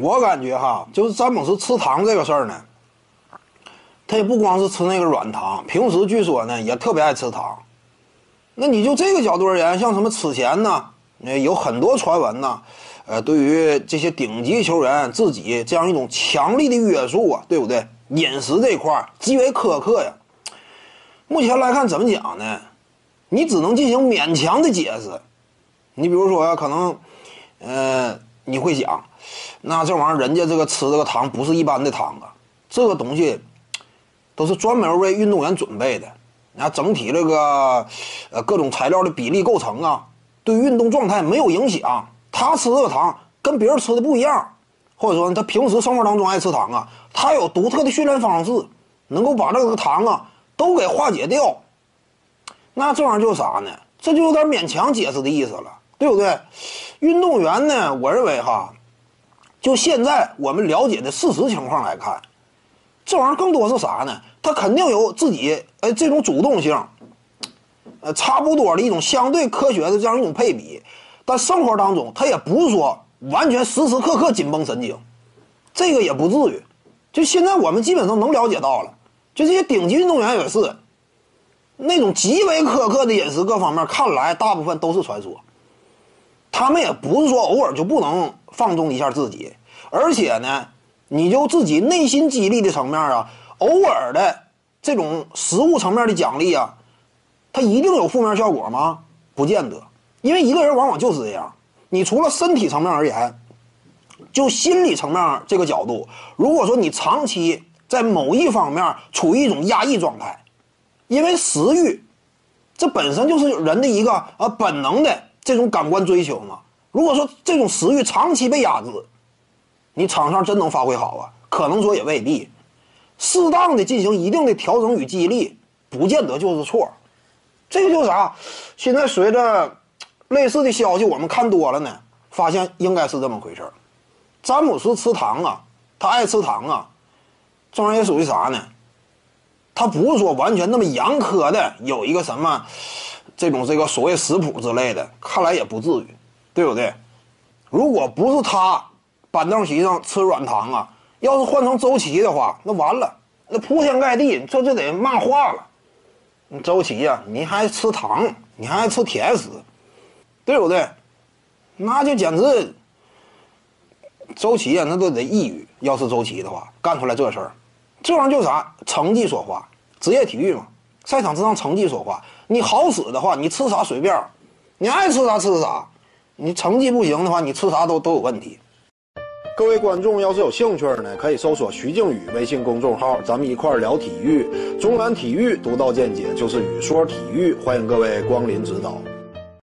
我感觉哈，就是詹姆斯吃糖这个事儿呢，他也不光是吃那个软糖，平时据说呢也特别爱吃糖。那你就这个角度而言，像什么此前呢，呃，有很多传闻呢，呃，对于这些顶级球员自己这样一种强力的约束啊，对不对？饮食这块极为苛刻呀。目前来看，怎么讲呢？你只能进行勉强的解释。你比如说，可能，呃，你会想，那这玩意儿人家这个吃这个糖不是一般的糖啊，这个东西都是专门为运动员准备的。那整体这个，呃，各种材料的比例构成啊，对运动状态没有影响。他吃这个糖跟别人吃的不一样，或者说他平时生活当中爱吃糖啊，他有独特的训练方式，能够把这个糖啊。都给化解掉，那这玩意儿就是啥呢？这就有点勉强解释的意思了，对不对？运动员呢，我认为哈，就现在我们了解的事实情况来看，这玩意儿更多是啥呢？他肯定有自己哎这种主动性，呃，差不多的一种相对科学的这样一种配比，但生活当中他也不是说完全时时刻刻紧绷神经，这个也不至于。就现在我们基本上能了解到了。就这些顶级运动员也是，那种极为苛刻的饮食各方面，看来大部分都是传说。他们也不是说偶尔就不能放纵一下自己，而且呢，你就自己内心激励的层面啊，偶尔的这种食物层面的奖励啊，它一定有负面效果吗？不见得，因为一个人往往就是这样。你除了身体层面而言，就心理层面这个角度，如果说你长期。在某一方面处于一种压抑状态，因为食欲，这本身就是人的一个呃本能的这种感官追求嘛。如果说这种食欲长期被压制，你场上真能发挥好啊？可能说也未必。适当的进行一定的调整与激励，不见得就是错。这个就是啥？现在随着类似的消息我们看多了呢，发现应该是这么回事詹姆斯吃糖啊，他爱吃糖啊。这玩意儿属于啥呢？他不是说完全那么严苛的有一个什么这种这个所谓食谱之类的，看来也不至于，对不对？如果不是他板凳席上吃软糖啊，要是换成周琦的话，那完了，那铺天盖地这就得骂话了。周琦呀，你还吃糖，你还吃甜食，对不对？那就简直周琦呀，那都得抑郁。要是周琦的话，干出来这事儿。这玩意儿就啥？成绩说话，职业体育嘛，赛场之上成绩说话。你好使的话，你吃啥随便，你爱吃啥吃啥。你成绩不行的话，你吃啥都都有问题。各位观众要是有兴趣呢，可以搜索徐静宇微信公众号，咱们一块儿聊体育。中南体育独到见解就是语说体育，欢迎各位光临指导。